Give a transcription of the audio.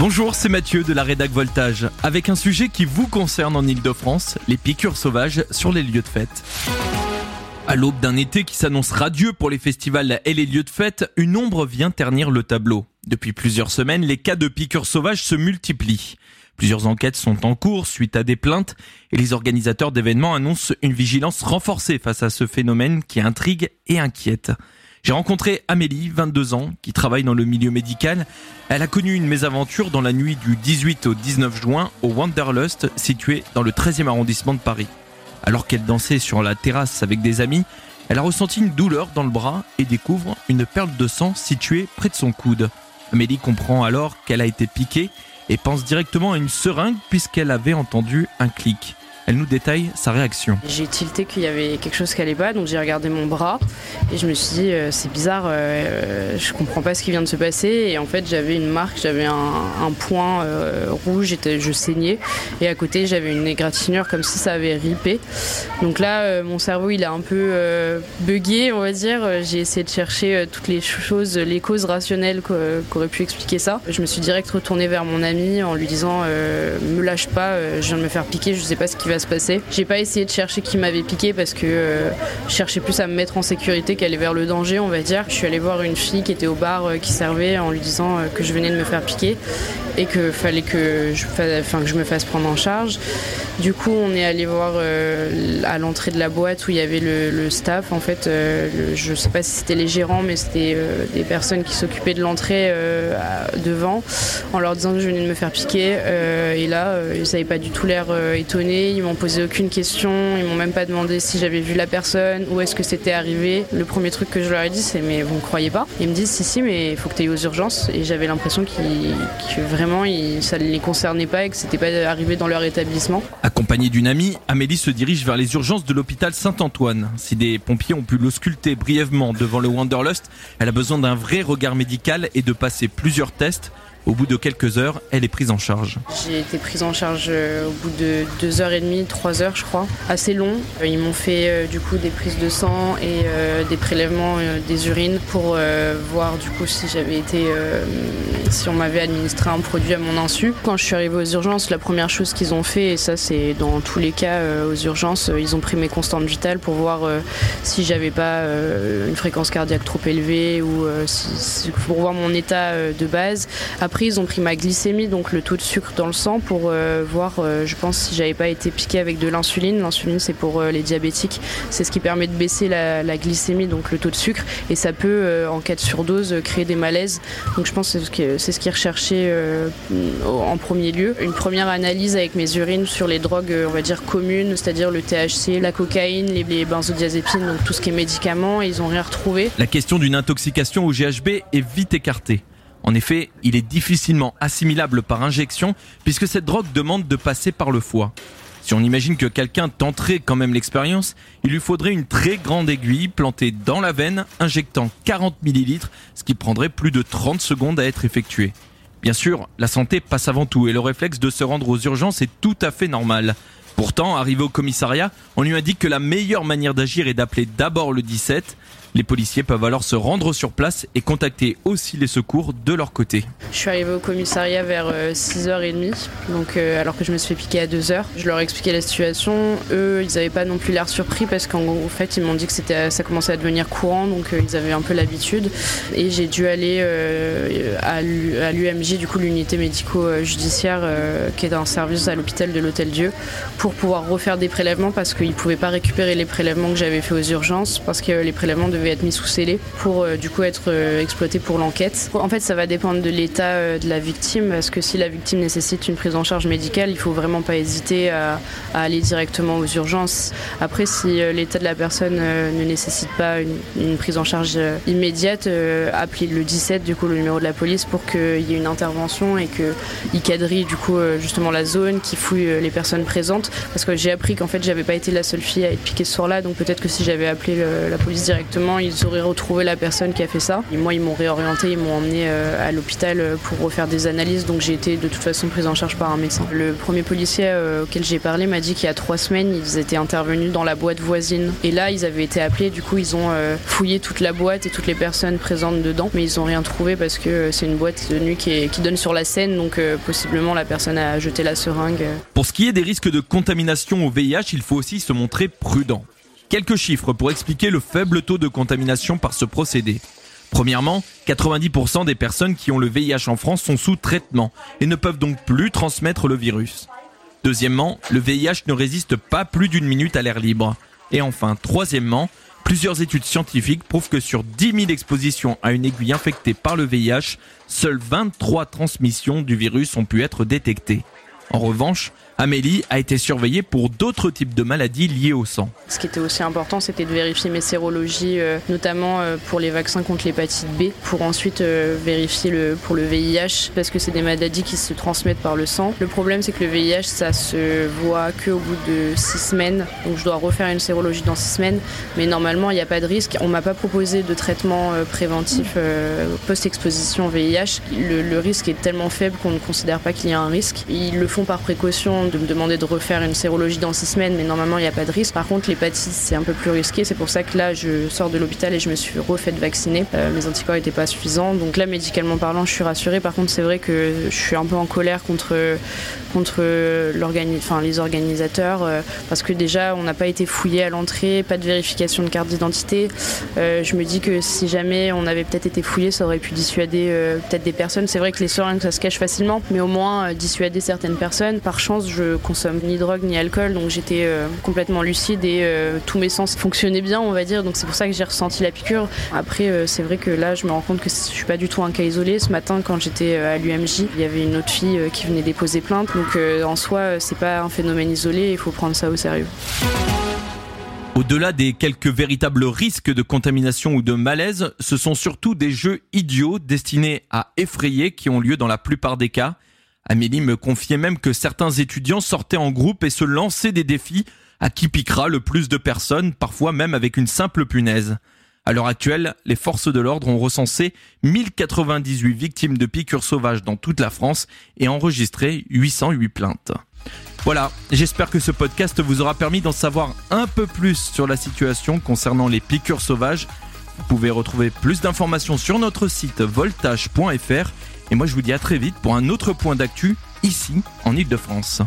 Bonjour, c'est Mathieu de la Rédac Voltage, avec un sujet qui vous concerne en Ile-de-France, les piqûres sauvages sur les lieux de fête. À l'aube d'un été qui s'annonce radieux pour les festivals et les lieux de fête, une ombre vient ternir le tableau. Depuis plusieurs semaines, les cas de piqûres sauvages se multiplient. Plusieurs enquêtes sont en cours suite à des plaintes et les organisateurs d'événements annoncent une vigilance renforcée face à ce phénomène qui intrigue et inquiète. J'ai rencontré Amélie, 22 ans, qui travaille dans le milieu médical. Elle a connu une mésaventure dans la nuit du 18 au 19 juin au Wanderlust, situé dans le 13e arrondissement de Paris. Alors qu'elle dansait sur la terrasse avec des amis, elle a ressenti une douleur dans le bras et découvre une perle de sang située près de son coude. Amélie comprend alors qu'elle a été piquée et pense directement à une seringue puisqu'elle avait entendu un clic. Elle nous détaille sa réaction. J'ai tilté qu'il y avait quelque chose qui allait pas, donc j'ai regardé mon bras et je me suis dit euh, c'est bizarre, euh, je comprends pas ce qui vient de se passer. Et en fait j'avais une marque, j'avais un, point euh, rouge, je saignais et à côté j'avais une égratignure comme si ça avait ripé. Donc là mon cerveau il a un peu bugué on va dire. J'ai essayé de chercher toutes les choses, les causes rationnelles qu'aurait pu expliquer ça. Je me suis direct retournée vers mon ami en lui disant me lâche pas, je viens de me faire piquer, je sais pas ce qui va se passer. J'ai pas essayé de chercher qui m'avait piqué parce que euh, je cherchais plus à me mettre en sécurité qu'aller vers le danger, on va dire. Je suis allée voir une fille qui était au bar euh, qui servait en lui disant euh, que je venais de me faire piquer et que fallait que je, enfin, que je me fasse prendre en charge. Du coup, on est allé voir à l'entrée de la boîte où il y avait le, staff. En fait, je sais pas si c'était les gérants, mais c'était des personnes qui s'occupaient de l'entrée devant, en leur disant que je venais de me faire piquer. et là, ils n'avaient pas du tout l'air étonnés. Ils m'ont posé aucune question. Ils m'ont même pas demandé si j'avais vu la personne, où est-ce que c'était arrivé. Le premier truc que je leur ai dit, c'est mais vous ne croyez pas? Ils me disent si si, mais il faut que tu ailles aux urgences. Et j'avais l'impression que vraiment ça ne les concernait pas et que c'était pas arrivé dans leur établissement. Accompagnée d'une amie, Amélie se dirige vers les urgences de l'hôpital Saint-Antoine. Si des pompiers ont pu l'ausculter brièvement devant le Wanderlust, elle a besoin d'un vrai regard médical et de passer plusieurs tests au bout de quelques heures, elle est prise en charge. J'ai été prise en charge euh, au bout de deux heures et demie, trois heures, je crois. Assez long. Euh, ils m'ont fait euh, du coup des prises de sang et des prélèvements des urines pour voir du coup si j'avais été, si on m'avait administré un produit à mon insu. Quand je suis arrivée aux urgences, la première chose qu'ils ont fait, et ça c'est dans tous les cas aux urgences, ils ont pris mes constantes vitales pour voir si j'avais pas une fréquence cardiaque trop élevée ou pour voir mon état de base. Ils ont pris ma glycémie, donc le taux de sucre dans le sang, pour euh, voir, euh, je pense, si j'avais pas été piqué avec de l'insuline. L'insuline, c'est pour euh, les diabétiques. C'est ce qui permet de baisser la, glycémie, donc le taux de sucre. Et ça peut, en cas de surdose, créer des malaises. Donc je pense que c'est ce qui est recherché en premier lieu. Une première analyse avec mes urines sur les drogues, on va dire, communes, c'est-à-dire le THC, la cocaïne, les, benzodiazépines, donc tout ce qui est médicaments. Ils ont rien retrouvé. La question d'une intoxication au GHB est vite écartée. En effet, il est difficilement assimilable par injection puisque cette drogue demande de passer par le foie. Si on imagine que quelqu'un tenterait quand même l'expérience, il lui faudrait une très grande aiguille plantée dans la veine, injectant 40 ml, ce qui prendrait plus de 30 secondes à être effectué. Bien sûr, la santé passe avant tout et le réflexe de se rendre aux urgences est tout à fait normal. Pourtant, arrivé au commissariat, on lui indique que la meilleure manière d'agir est d'appeler d'abord le 17. Les policiers peuvent alors se rendre sur place et contacter aussi les secours de leur côté. Je suis arrivée au commissariat vers 6h30, euh, donc, euh, alors que je me suis fait piquer à 2h. Je leur ai expliqué la situation. Eux, ils n'avaient pas non plus l'air surpris parce qu'en fait, ils m'ont dit que ça commençait à devenir courant, donc euh, ils avaient un peu l'habitude. Et j'ai dû aller à l'UMJ, du coup l'unité médico-judiciaire, qui est un service à l'hôpital de l'Hôtel Dieu, pour pouvoir refaire des prélèvements parce qu'ils ne pouvaient pas récupérer les prélèvements que j'avais fait aux urgences, parce que les prélèvements devaient être mis sous scellé pour euh, du coup être euh, exploité pour l'enquête. En fait, ça va dépendre de l'état euh, de la victime, parce que si la victime nécessite une prise en charge médicale, il faut vraiment pas hésiter à, aller directement aux urgences. Après, si l'état de la personne ne nécessite pas une, prise en charge immédiate, appelez le 17, du coup le numéro de la police, pour qu'il y ait une intervention et qu'il quadrille du coup justement la zone, qui fouille les personnes présentes. Parce que j'ai appris qu'en fait, j'avais pas été la seule fille à être piquée ce soir-là, donc peut-être que si j'avais appelé la police directement, ils auraient retrouvé la personne qui a fait ça. Et moi, ils m'ont réorienté, ils m'ont emmené à l'hôpital pour refaire des analyses. Donc j'ai été de toute façon prise en charge par un médecin. Le premier policier auquel j'ai parlé m'a dit qu'il y a trois semaines, ils étaient intervenus dans la boîte voisine. Et là, ils avaient été appelés. Du coup, ils ont fouillé toute la boîte et toutes les personnes présentes dedans. Mais ils n'ont rien trouvé parce que c'est une boîte de nuit qui, qui donne sur la scène. Donc possiblement, la personne a jeté la seringue. Pour ce qui est des risques de contamination au VIH, il faut aussi se montrer prudent. Quelques chiffres pour expliquer le faible taux de contamination par ce procédé. Premièrement, 90% des personnes qui ont le VIH en France sont sous traitement et ne peuvent donc plus transmettre le virus. Deuxièmement, le VIH ne résiste pas plus d'une minute à l'air libre. Et enfin, troisièmement, plusieurs études scientifiques prouvent que sur 10 000 expositions à une aiguille infectée par le VIH, seules 23 transmissions du virus ont pu être détectées. En revanche, Amélie a été surveillée pour d'autres types de maladies liées au sang. Ce qui était aussi important, c'était de vérifier mes sérologies, euh, notamment euh, pour les vaccins contre l'hépatite B, pour ensuite euh, vérifier le, pour le VIH, parce que c'est des maladies qui se transmettent par le sang. Le problème, c'est que le VIH, ça se voit qu'au bout de six semaines, donc je dois refaire une sérologie dans six semaines, mais normalement, il n'y a pas de risque. On m'a pas proposé de traitement préventif post-exposition VIH. Le, le risque est tellement faible qu'on ne considère pas qu'il y a un risque. Ils le font par précaution de me demander de refaire une sérologie dans six semaines, mais normalement il n'y a pas de risque. Par contre, l'hépatite c'est un peu plus risqué. C'est pour ça que là, je sors de l'hôpital et je me suis refait vacciner. Euh, mes anticorps n'étaient pas suffisants. Donc là, médicalement parlant, je suis rassurée. Par contre, c'est vrai que je suis un peu en colère contre, contre enfin, les organisateurs euh, parce que déjà, on n'a pas été fouillé à l'entrée, pas de vérification de carte d'identité. Euh, je me dis que si jamais on avait peut-être été fouillé, ça aurait pu dissuader peut-être des personnes. C'est vrai que les seringues, ça se cache facilement, mais au moins dissuader certaines personnes. Par chance, je consomme ni drogue ni alcool, donc j'étais euh, complètement lucide et euh, tous mes sens fonctionnaient bien, on va dire. Donc c'est pour ça que j'ai ressenti la piqûre. Après, euh, c'est vrai que là, je me rends compte que je suis pas du tout un cas isolé. Ce matin, quand j'étais à l'UMJ, il y avait une autre fille qui venait déposer plainte. Donc en soi, c'est pas un phénomène isolé. Il faut prendre ça au sérieux. Au-delà des quelques véritables risques de contamination ou de malaise, ce sont surtout des jeux idiots destinés à effrayer qui ont lieu dans la plupart des cas. Amélie me confiait même que certains étudiants sortaient en groupe et se lançaient des défis à qui piquera le plus de personnes, parfois même avec une simple punaise. À l'heure actuelle, les forces de l'ordre ont recensé 1098 victimes de piqûres sauvages dans toute la France et enregistré 808 plaintes. Voilà, j'espère que ce podcast vous aura permis d'en savoir un peu plus sur la situation concernant les piqûres sauvages. Vous pouvez retrouver plus d'informations sur notre site voltage.fr et moi, je vous dis à très vite pour un autre point d'actu ici en Ile-de-France.